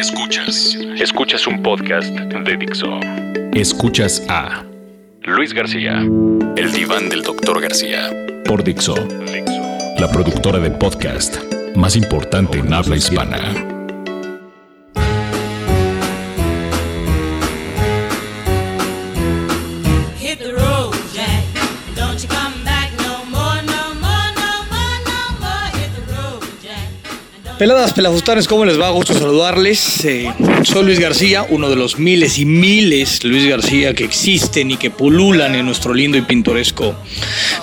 Escuchas. Escuchas un podcast de Dixo. Escuchas a Luis García. El diván del doctor García. Por Dixo. La productora de podcast más importante en habla hispana. Peladas, pelafustanes, ¿cómo les va? Gusto saludarles. Eh, soy Luis García, uno de los miles y miles Luis García que existen y que pululan en nuestro lindo y pintoresco,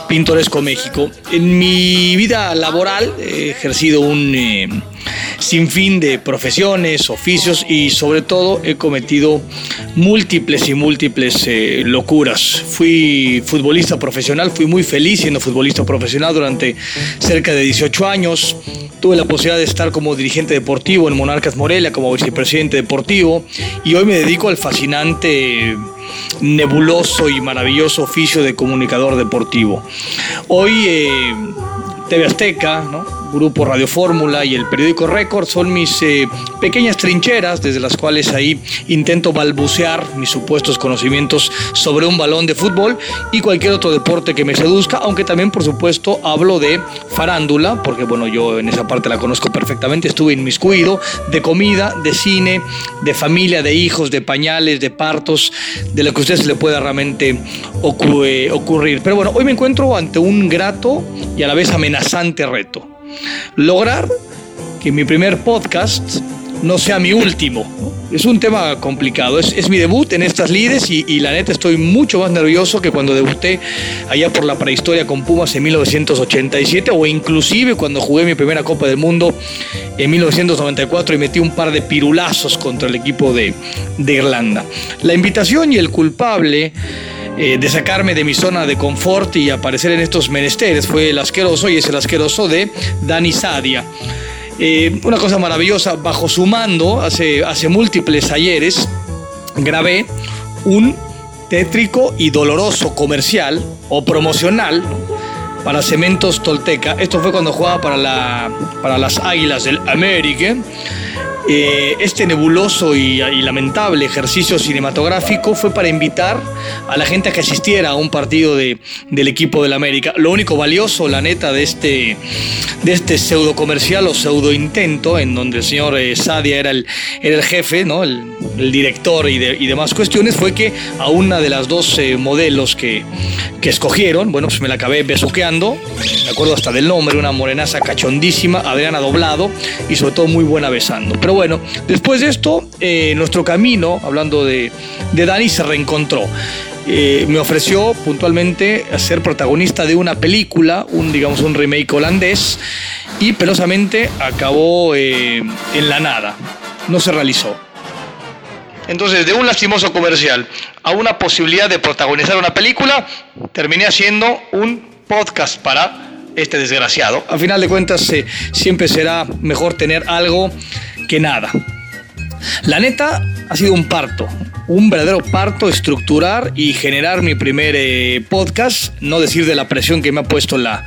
pintoresco México. En mi vida laboral he ejercido un eh, sinfín de profesiones, oficios y sobre todo he cometido múltiples y múltiples eh, locuras. Fui futbolista profesional, fui muy feliz siendo futbolista profesional durante cerca de 18 años. Tuve la posibilidad de estar como dirigente deportivo en Monarcas Morelia, como vicepresidente deportivo, y hoy me dedico al fascinante, nebuloso y maravilloso oficio de comunicador deportivo. Hoy eh, TV Azteca, ¿no? Grupo Radio Fórmula y el periódico Récord son mis eh, pequeñas trincheras desde las cuales ahí intento balbucear mis supuestos conocimientos sobre un balón de fútbol y cualquier otro deporte que me seduzca, aunque también por supuesto hablo de farándula, porque bueno, yo en esa parte la conozco perfectamente, estuve inmiscuido, de comida, de cine, de familia, de hijos, de pañales, de partos, de lo que a usted se le pueda realmente ocu- ocurrir. Pero bueno, hoy me encuentro ante un grato y a la vez amenazante reto lograr que mi primer podcast no sea mi último. Es un tema complicado, es, es mi debut en estas lides y, y la neta estoy mucho más nervioso que cuando debuté allá por la prehistoria con Pumas en 1987 o inclusive cuando jugué mi primera Copa del Mundo en 1994 y metí un par de pirulazos contra el equipo de, de Irlanda. La invitación y el culpable eh, de sacarme de mi zona de confort y aparecer en estos menesteres. Fue el asqueroso y es el asqueroso de Dani Sadia. Eh, una cosa maravillosa, bajo su mando, hace, hace múltiples ayeres, grabé un tétrico y doloroso comercial o promocional para Cementos Tolteca. Esto fue cuando jugaba para, la, para las Águilas del América. Eh, este nebuloso y, y lamentable ejercicio cinematográfico fue para invitar a la gente a que asistiera a un partido de, del equipo del América. Lo único valioso, la neta, de este, de este pseudo comercial o pseudo intento, en donde el señor eh, Sadia era el, era el jefe, ¿no? el, el director y, de- y demás cuestiones, fue que a una de las dos eh, modelos que, que escogieron, bueno, pues me la acabé besuqueando, me acuerdo hasta del nombre, una morenaza cachondísima, Adriana Doblado, y sobre todo muy buena besando. Pero bueno, después de esto, eh, nuestro camino, hablando de, de Dani, se reencontró. Eh, me ofreció puntualmente ser protagonista de una película, un digamos un remake holandés, y pelosamente acabó eh, en la nada. No se realizó. Entonces, de un lastimoso comercial a una posibilidad de protagonizar una película, terminé haciendo un podcast para este desgraciado. A final de cuentas, eh, siempre será mejor tener algo que nada. La neta ha sido un parto, un verdadero parto estructurar y generar mi primer eh, podcast, no decir de la presión que me ha puesto la,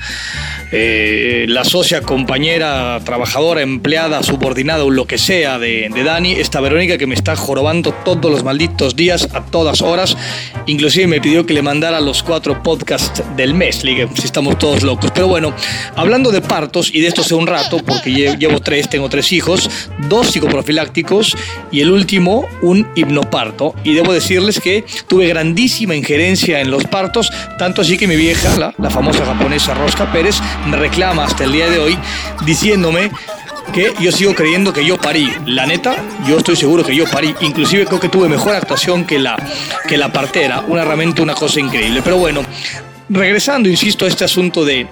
eh, la socia, compañera, trabajadora, empleada, subordinada o lo que sea de, de Dani, esta Verónica que me está jorobando todos los malditos días, a todas horas, inclusive me pidió que le mandara los cuatro podcasts del mes, dije, si estamos todos locos. Pero bueno, hablando de partos, y de esto sé un rato, porque lle- llevo tres, tengo tres hijos, dos psicoprofilácticos y el último un hipnoparto. Y debo decirles que tuve grandísima injerencia en los partos, tanto así que mi vieja, la, la famosa japonesa Rosca Pérez, me reclama hasta el día de hoy diciéndome que yo sigo creyendo que yo parí. La neta, yo estoy seguro que yo parí. Inclusive creo que tuve mejor actuación que la, que la partera. Una realmente una cosa increíble. Pero bueno, regresando, insisto, a este asunto de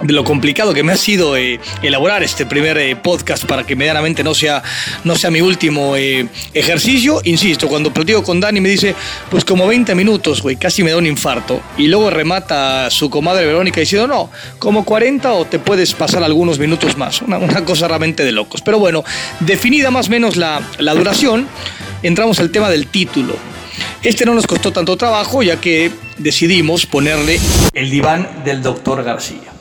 de lo complicado que me ha sido eh, elaborar este primer eh, podcast para que medianamente no sea, no sea mi último eh, ejercicio. Insisto, cuando platico con Dani me dice, pues como 20 minutos, güey, casi me da un infarto. Y luego remata su comadre Verónica diciendo, no, como 40 o te puedes pasar algunos minutos más. Una, cosa realmente de locos. Pero bueno, definida más o menos la, la duración, entramos al tema del título. Este no nos costó tanto trabajo ya que decidimos ponerle el diván del doctor García.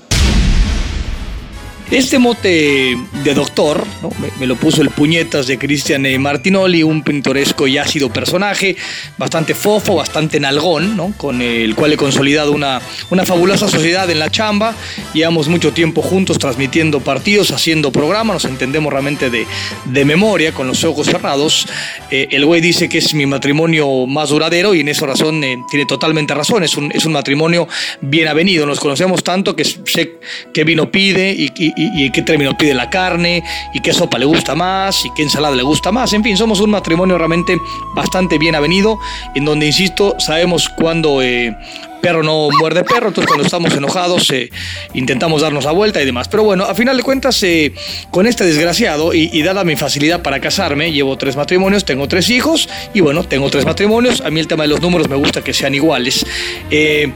Este mote de doctor ¿no? me, lo puso el puñetas de Cristian eh, Martinoli, un pintoresco y ácido personaje, bastante fofo, bastante nalgón, ¿no? con el cual he consolidado una, una fabulosa sociedad en la chamba. Llevamos mucho tiempo juntos transmitiendo partidos, haciendo programas, nos entendemos realmente de, de memoria, con los ojos cerrados. Eh, el güey dice que es mi matrimonio más duradero y en esa razón eh, tiene totalmente razón. Es un, es un matrimonio bien avenido. Nos conocemos tanto que sé qué vino pide y, y- y- y qué término pide la carne y qué sopa le gusta más y qué ensalada le gusta más. En fin, somos un matrimonio realmente bastante bien avenido en donde, insisto, sabemos cuándo... eh, perro no muerde perro, entonces cuando estamos enojados eh, intentamos darnos la vuelta y demás. Pero bueno, a final de cuentas, eh, con este desgraciado y, y dada mi facilidad para casarme, llevo tres matrimonios, tengo tres hijos y bueno, tengo tres matrimonios. A mí el tema de los números me gusta que sean iguales. Eh,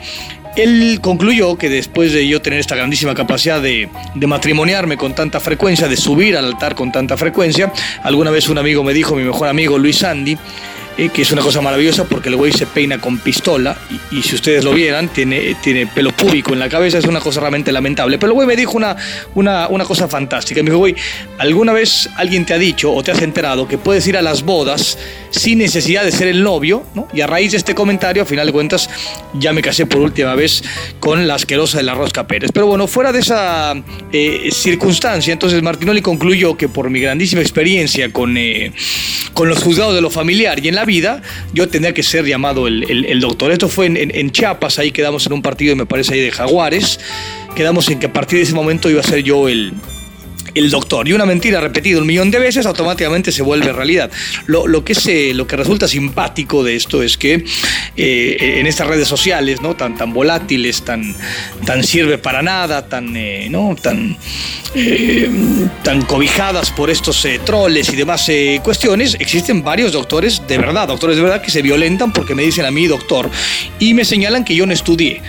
él concluyó que después de yo tener esta grandísima capacidad de, de matrimoniarme con tanta frecuencia, de subir al altar con tanta frecuencia, alguna vez un amigo me dijo, mi mejor amigo Luis Sandy, eh, que es una cosa maravillosa porque el güey se peina con pistola y, si ustedes lo vieran, tiene, tiene pelo púbico en la cabeza, es una cosa realmente lamentable. Pero el güey me dijo una, una, una cosa fantástica. Me dijo, güey, ¿alguna vez alguien te ha dicho o te has enterado que puedes ir a las bodas sin necesidad de ser el novio? ¿no? Y a raíz de este comentario, a final de cuentas, ya me casé por última vez con la asquerosa de la Rosca Pérez. Pero bueno, fuera de esa eh, circunstancia, entonces Martinoli concluyó que por mi grandísima experiencia con, eh, con los juzgados de lo familiar y en la vida, yo tendría que ser llamado el, doctor. Esto fue en, en- en Chiapas, ahí quedamos en un partido, me parece, ahí de Jaguares. Quedamos en que a partir de ese momento iba a ser yo el, el doctor. Y una mentira repetida un millón de veces automáticamente se vuelve realidad. Lo, lo que, es, eh, lo que resulta simpático de esto es que eh, en estas redes sociales, ¿no? tan, tan volátiles, tan, tan sirve para nada, tan, eh, ¿no? tan, eh, tan cobijadas por estos troles y demás cuestiones, existen varios doctores de verdad, doctores de verdad que se violentan porque me dicen a mí doctor y me señalan que yo no estudié.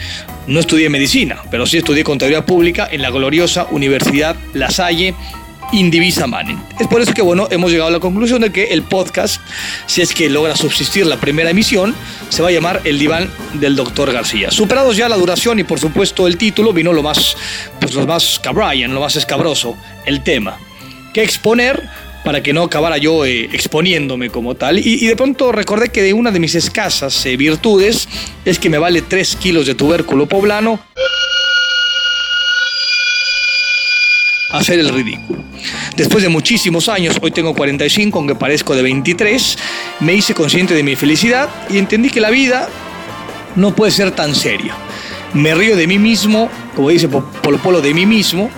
No estudié medicina, pero sí estudié contabilidad pública en la gloriosa Universidad La Salle Indivisa Manen. Es por eso que, bueno, hemos llegado a la conclusión de que el podcast, si es que logra subsistir la primera emisión, se va a llamar El Diván del Doctor García. Superados ya la duración y, por supuesto, el título, vino lo más, pues lo más cabrian, lo más escabroso, el tema. ¿Qué exponer? Para que no acabara yo eh, exponiéndome como tal. Y, de pronto recordé que de una de mis escasas eh, virtudes es que me vale 3 kilos de tubérculo poblano hacer el ridículo. Después de muchísimos años, hoy tengo 45, aunque parezco de 23, me hice consciente de mi felicidad y entendí que la vida no puede ser tan seria. Me río de mí mismo, como dice Po- Polo Polo, de mí mismo,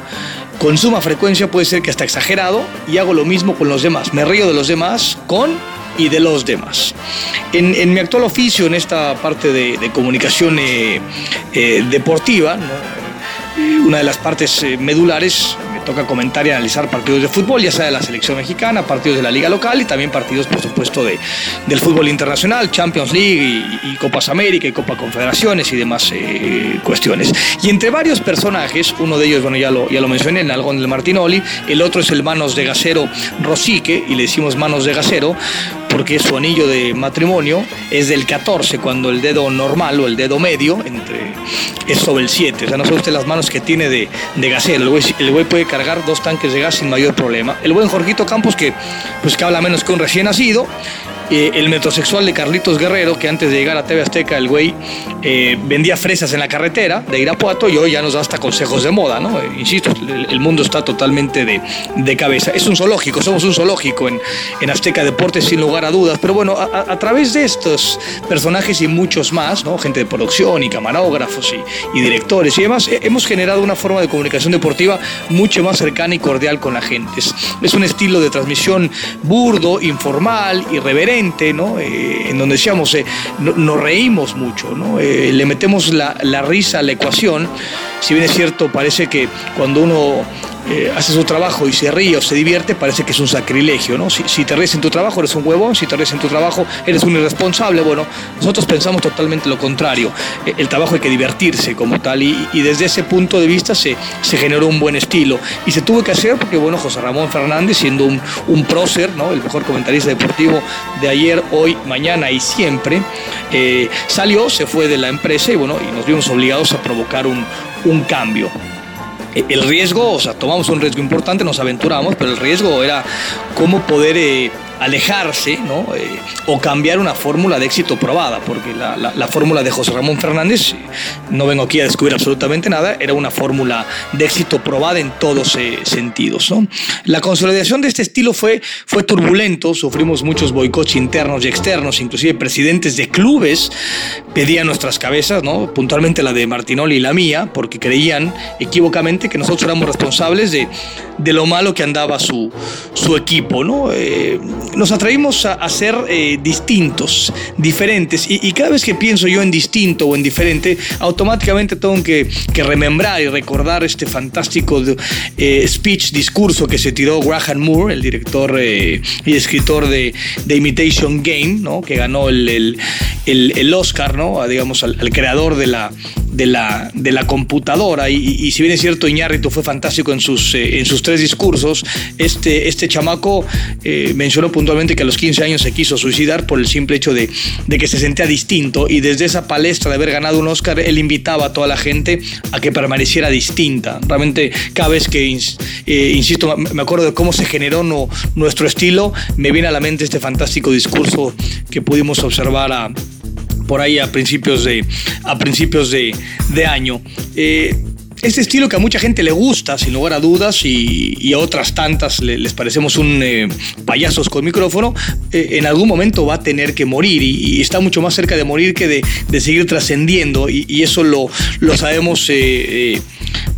con suma frecuencia puede ser que hasta exagerado y hago lo mismo con los demás. Me río de los demás con y de los demás. En, mi actual oficio, en esta parte de, comunicación eh, eh, deportiva. Eh, una de las partes medulares me toca comentar y analizar partidos de fútbol, ya sea de la selección mexicana, partidos de la liga local y también partidos, por supuesto, de, del fútbol internacional, Champions League y, Copas América y Copa Confederaciones y demás eh, cuestiones. Y entre varios personajes, uno de ellos, bueno, ya lo, ya lo mencioné, el Algón del Martinoli, el otro es el Manos de Gasero Rosique, y le decimos Manos de Gasero porque su anillo de matrimonio es del 14, cuando el dedo normal o el dedo medio entre, es sobre el 7. O sea, no sabe usted las manos que tiene de, de gasero. El güey, el güey puede cargar dos tanques de gas sin mayor problema. El buen Jorgito Campos, que, pues, que habla menos que un recién nacido. Eh, el metrosexual de Carlitos Guerrero, que antes de llegar a TV Azteca, el güey eh, vendía fresas en la carretera de Irapuato y hoy ya nos da hasta consejos de moda, ¿no? Eh, insisto, el, mundo está totalmente de, de cabeza. Es un zoológico, somos un zoológico en, en Azteca Deportes, sin lugar a dudas. Pero bueno, a, través de estos personajes y muchos más, ¿no? Gente de producción y camarógrafos y, y directores y demás, hemos generado una forma de comunicación deportiva mucho más cercana y cordial con la gente. Es, es un estilo de transmisión burdo, informal, irreverente, ¿no? Eh, en donde decíamos, eh, no- nos reímos mucho. Eh, le metemos la risa a la ecuación. Si bien es cierto, parece que cuando uno eh, hace su trabajo y se ríe o se divierte, parece que es un sacrilegio, ¿no? Si, si te ríes en tu trabajo, eres un huevón, si te ríes en tu trabajo, eres un irresponsable. Bueno, nosotros pensamos totalmente lo contrario. Eh, El trabajo hay que divertirse como tal y, desde ese punto de vista se, se generó un buen estilo. Y se tuvo que hacer porque, bueno, José Ramón Fernández, siendo un, un prócer, ¿no? El mejor comentarista deportivo de ayer, hoy, mañana y siempre, eh, salió, se fue de la empresa y, bueno, y nos vimos obligados a provocar un, un cambio. Eh, el riesgo, o sea, tomamos un riesgo importante, nos aventuramos, pero el riesgo era cómo poder eh, alejarse ¿no? Eh, o cambiar una fórmula de éxito probada, porque la, la- la fórmula de José Ramón Fernández, eh, no vengo aquí a descubrir absolutamente nada, era una fórmula de éxito probada en todos eh, sentidos. ¿no? La consolidación de este estilo fue, fue turbulento, sufrimos muchos boicots internos y externos, inclusive presidentes de clubes pedían nuestras cabezas, ¿no? puntualmente la de Martinoli y la mía, porque creían equívocamente que nosotros éramos responsables de, de lo malo que andaba su, su equipo. ¿no? Eh, nos atrevimos a, ser eh, distintos, diferentes, y, cada vez que pienso yo en distinto o en diferente, automáticamente tengo que, remembrar y recordar este fantástico eh, speech, discurso que se tiró Graham Moore, el director eh, y escritor de, Imitation Game, ¿no? que ganó el, el, el, el Oscar, ¿no? A, digamos, al, al creador de la, de la, de la computadora. Y, si bien es cierto, Iñárritu fue fantástico en sus, eh, en sus tres discursos, este, este chamaco eh, mencionó puntualmente que a los 15 años se quiso suicidar por el simple hecho de, de que se sentía distinto y desde esa palestra de haber ganado un Oscar, él invitaba a toda la gente a que permaneciera distinta. Realmente cada vez que, eh, insisto, me acuerdo de cómo se generó nuestro estilo, me viene a la mente este fantástico discurso que pudimos observar a, por ahí a principios de, a principios de, de año. Eh, este estilo que a mucha gente le gusta, sin lugar a dudas, y, a otras tantas le- les parecemos un eh, payasos con micrófono, eh, en algún momento va a tener que morir y, está mucho más cerca de morir que de, de seguir trascendiendo y, y eso lo, lo sabemos eh, eh,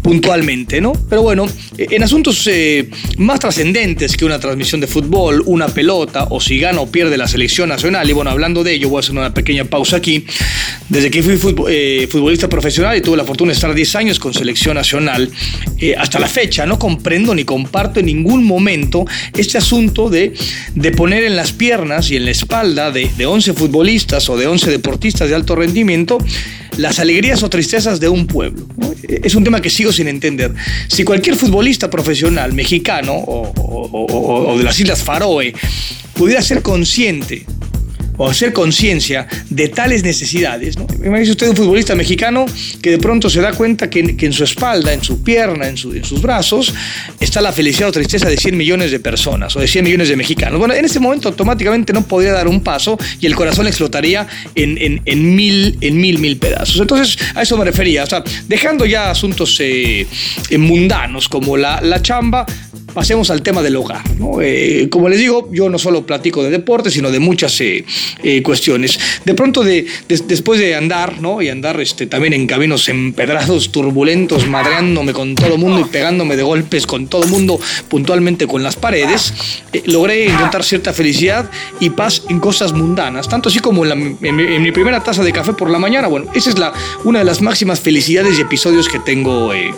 puntualmente, ¿no? Pero bueno, en asuntos eh, más trascendentes que una transmisión de fútbol, una pelota o si gana o pierde la selección nacional, y bueno, hablando de ello, voy a hacer una pequeña pausa aquí. Desde que fui eh, futbolista profesional y tuve la fortuna de estar 10 años con selección nacional, eh, hasta la fecha no comprendo ni comparto en ningún momento este asunto de, de poner en las piernas y en la espalda de, de 11 futbolistas o de 11 deportistas de alto rendimiento las alegrías o tristezas de un pueblo. Es un tema que sigo sin entender. Si cualquier futbolista profesional mexicano o- o de las Islas Faroe pudiera ser consciente o hacer conciencia de tales necesidades. ¿no? Imagínese usted un futbolista mexicano que de pronto se da cuenta que, en su espalda, en su pierna, en, su- en sus brazos, está la felicidad o tristeza de 100 millones de personas o de 100 millones de mexicanos. Bueno, en ese momento automáticamente no podría dar un paso y el corazón explotaría en mil, en mil, mil pedazos. Entonces, a eso me refería. O sea, dejando ya asuntos eh, eh, mundanos como la, la chamba, pasemos al tema del hogar. ¿no? Eh, como les digo, yo no solo platico de deporte, sino de muchas eh, eh, cuestiones. De pronto, de, de- después de andar, ¿no? y andar este, también en caminos empedrados, turbulentos, madreándome con todo el mundo y pegándome de golpes con todo el mundo, puntualmente con las paredes, eh, logré encontrar cierta felicidad y paz en cosas mundanas, tanto así como en, la- en mi, en mi primera taza de café por la mañana. Bueno, esa es la, una de las máximas felicidades y episodios que tengo eh,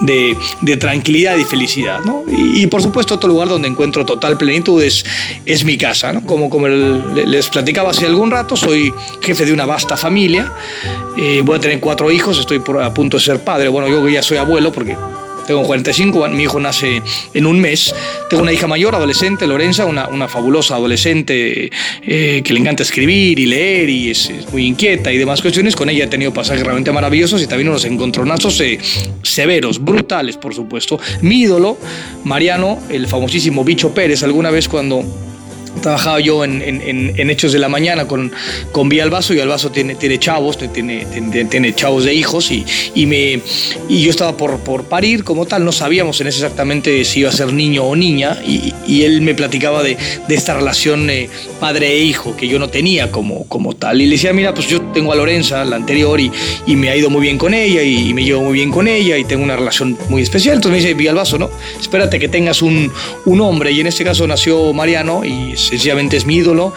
de, de tranquilidad y felicidad. ¿no? Y, y, por supuesto otro lugar donde encuentro total plenitud es, es mi casa. Como, como les platicaba hace algún rato, soy jefe de una vasta familia. Eh, voy a tener cuatro hijos, estoy a punto de ser padre. Bueno, yo ya soy abuelo porque tengo 45, mi hijo nace en un mes. Tengo una hija mayor, adolescente, Lorenza, una, una fabulosa adolescente eh, que le encanta escribir y leer y es, muy inquieta y demás cuestiones. Con ella he tenido pasajes realmente maravillosos y también unos encontronazos eh, severos, brutales, por supuesto. Mi ídolo, Mariano, el famosísimo Bicho Pérez, alguna vez cuando trabajaba yo en, en- en- Hechos de la Mañana con, con Vía Albazo y Albazo tiene, tiene chavos, tiene, tiene, tiene chavos de hijos y, y, me, y yo estaba por, por parir como tal, no sabíamos en ese exactamente si iba a ser niño o niña y, y él me platicaba de, de esta relación eh, padre e hijo que yo no tenía como, como tal y le decía, mira, pues yo tengo a Lorenza, la anterior, y, y me ha ido muy bien con ella y, y me llevo muy bien con ella y tengo una relación muy especial, entonces me dice Villalbazo, no, espérate que tengas un, un hombre y en este caso nació Mariano y sencillamente es mi ídolo.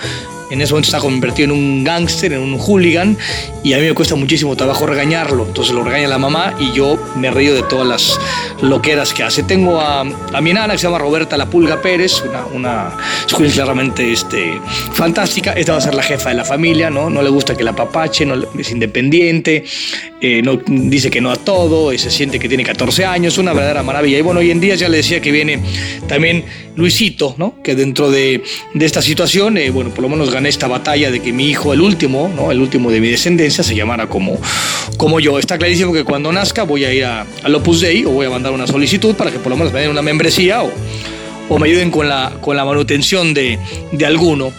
En ese momento está convertido en un gángster, en un hooligan, y a mí me cuesta muchísimo trabajo regañarlo. Entonces lo regaña la mamá y yo me río de todas las loqueras que hace. Tengo a, a mi nana que se llama Roberta La Pulga Pérez, una, una escuela claramente este, fantástica. Esta va a ser la jefa de la familia, ¿no? No le gusta que la papache, no, es independiente, eh, no, dice que no a todo, y se siente que tiene 14 años, una verdadera maravilla. Y bueno, hoy en día ya le decía que viene también Luisito, ¿no? Que dentro de, de esta situación, eh, bueno, por lo menos gané esta batalla de que mi hijo, el último, ¿no? El último de mi descendencia, se llamara como, como yo. Está clarísimo que cuando nazca voy a ir a, al Opus Dei o voy a mandar una solicitud para que por lo menos me den una membresía o, o me ayuden con la, con la manutención de, de alguno.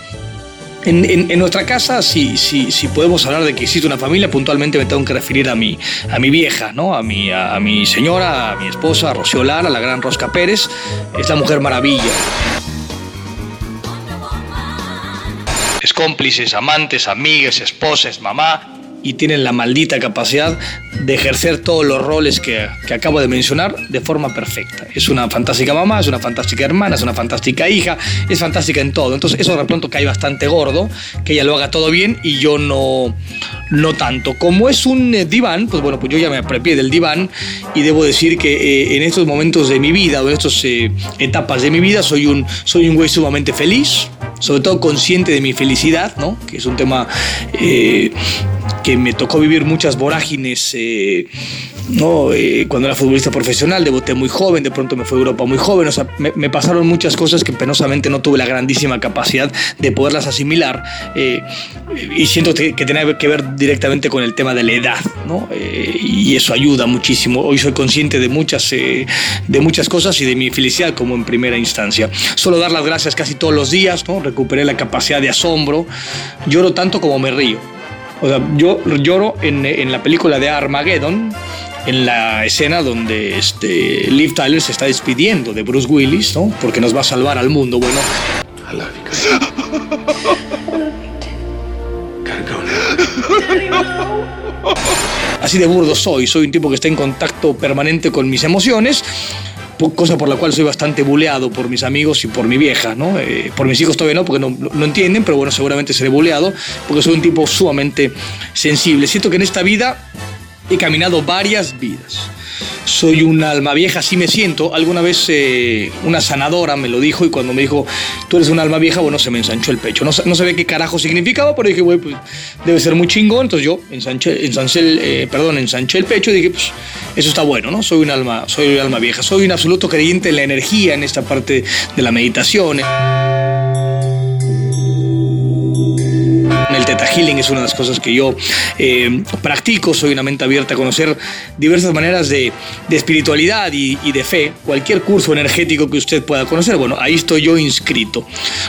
En, nuestra casa, si, si, podemos hablar de que existe una familia, puntualmente me tengo que referir a mi, a mi vieja, ¿no? a, mi, a, a mi señora, a mi esposa, a Rocío Lara, la gran Rosca Pérez. Es la mujer maravilla. Es cómplices, amantes, amigas, esposas, mamá y tienen la maldita capacidad de ejercer todos los roles que, que acabo de mencionar de forma perfecta. Es una fantástica mamá, es una fantástica hermana, es una fantástica hija, es fantástica en todo. Entonces eso de pronto cae bastante gordo, que ella lo haga todo bien y yo no, no tanto. Como es un eh, diván, pues bueno, pues yo ya me apropié del diván y debo decir que eh, en estos momentos de mi vida o en estas etapas de mi vida soy un, soy un güey sumamente feliz, sobre todo consciente de mi felicidad, ¿no? Que es un tema eh, que me tocó vivir muchas vorágines. eh, ¿no? Eh, cuando era futbolista profesional, debuté muy joven, de pronto me fui a Europa muy joven, o sea, me, pasaron muchas cosas que penosamente no tuve la grandísima capacidad de poderlas asimilar eh, y siento que, que tiene que ver directamente con el tema de la edad, ¿no? Y eso ayuda muchísimo. Hoy soy consciente de muchas, de muchas cosas y de mi felicidad como en primera instancia. Solo dar las gracias casi todos los días, ¿no? Recuperé la capacidad de asombro, lloro tanto como me río. O sea, yo lloro en, en la película de Armageddon, en la escena donde este, Liv Tyler se está despidiendo de Bruce Willis, ¿no? Porque nos va a salvar al mundo. Bueno, I love you, Gotta go now. así de burdo soy. Soy un tipo que está en contacto permanente con mis emociones, cosa por la cual soy bastante buleado por mis amigos y por mi vieja, ¿no? Eh, por mis hijos todavía no, porque no, no entienden, pero bueno, seguramente seré buleado, porque soy un tipo sumamente sensible. Siento que en esta vida he caminado varias vidas. Soy un alma vieja, así me siento. Alguna vez eh, una sanadora me lo dijo y cuando me dijo, tú eres un alma vieja, bueno, se me ensanchó el pecho. No, no sabía qué carajo significaba, pero dije, güey, pues debe ser muy chingón. Entonces yo ensanché, el, eh, perdón, ensanché el pecho y dije, pues eso está bueno, ¿no? Soy un alma, soy un alma vieja. Soy un absoluto creyente en la energía, en esta parte de la meditación. El Teta Healing es una de las cosas que yo eh, practico. Soy una mente abierta a conocer diversas maneras de, de espiritualidad y, de fe. Cualquier curso energético que usted pueda conocer, bueno, ahí estoy yo inscrito.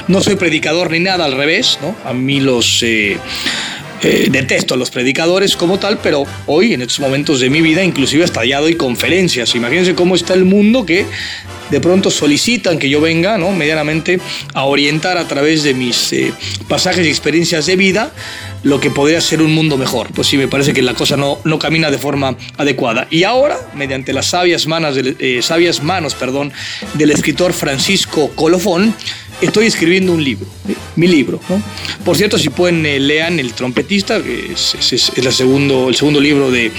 No soy predicador ni nada, al revés, ¿no? A mí los. eh, eh, detesto a los predicadores como tal, pero hoy, en estos momentos de mi vida, inclusive hasta ya doy conferencias. Imagínense cómo está el mundo que de pronto solicitan que yo venga, ¿no? Medianamente a orientar a través de mis eh, pasajes y experiencias de vida lo que podría ser un mundo mejor. Pues sí, me parece que la cosa no, no camina de forma adecuada. Y ahora, mediante las sabias manos del, eh, sabias manos, perdón, del escritor Francisco Colofón, estoy escribiendo un libro, mi libro. Por cierto, si pueden, eh, lean El trompetista, que es, es- segundo, el segundo libro de,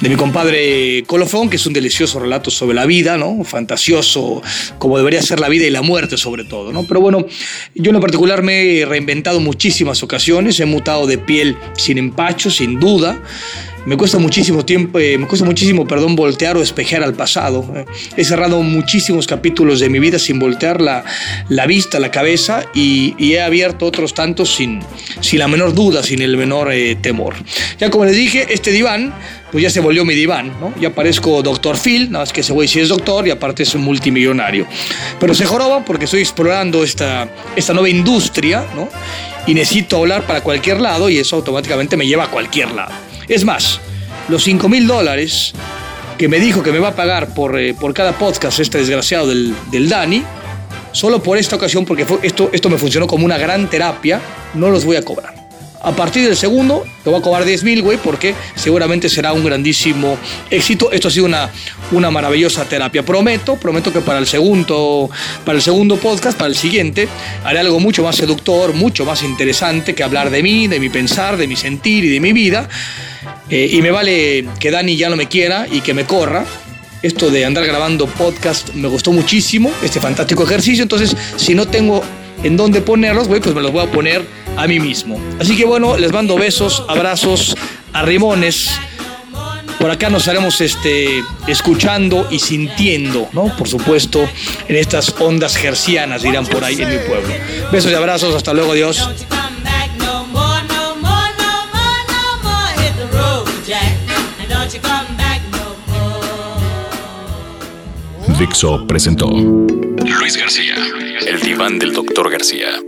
de mi compadre Colofón, que es un delicioso relato sobre la vida, ¿no? fantasioso, como debería ser la vida y la muerte sobre todo. ¿no? Pero bueno, yo en lo particular me he reinventado muchísimas ocasiones, he mutado de piel sin empacho, sin duda. Me cuesta muchísimo tiempo, eh, me cuesta muchísimo, perdón, voltear o espejear al pasado. eh. He cerrado muchísimos capítulos de mi vida sin voltear la, la vista, la cabeza y, he abierto otros tantos sin, sin la menor duda, sin el menor eh, temor. Ya como les dije, este diván, pues ya se volvió mi diván, ¿no? Ya parezco doctor Phil, nada más que ese güey sí es doctor y aparte es un multimillonario. Pero se joroba porque estoy explorando esta, esta nueva industria, ¿no? Y necesito hablar para cualquier lado y eso automáticamente me lleva a cualquier lado. Es más, los 5 mil dólares que me dijo que me va a pagar por, eh, por cada podcast este desgraciado del, del Dani, solo por esta ocasión, porque esto, esto me funcionó como una gran terapia, no los voy a cobrar. A partir del segundo, te voy a cobrar 10 mil, güey, porque seguramente será un grandísimo éxito. Esto ha sido una, una maravillosa terapia. Prometo, prometo que para el segundo, para el segundo podcast, para el siguiente, haré algo mucho más seductor, mucho más interesante que hablar de mí, de mi pensar, de mi sentir y de mi vida. Eh, y me vale que Dani ya no me quiera y que me corra. Esto de andar grabando podcast me gustó muchísimo, este fantástico ejercicio. Entonces, si no tengo en dónde ponerlos, güey, pues me los voy a poner a mí mismo. Así que bueno, les mando besos, abrazos, arrimones. Por acá nos estaremos este, escuchando y sintiendo, ¿no? Por supuesto, en estas ondas gercianas, dirán por ahí en mi pueblo. Besos y abrazos, hasta luego, more. Dixo presentó Luis García, el diván del doctor García.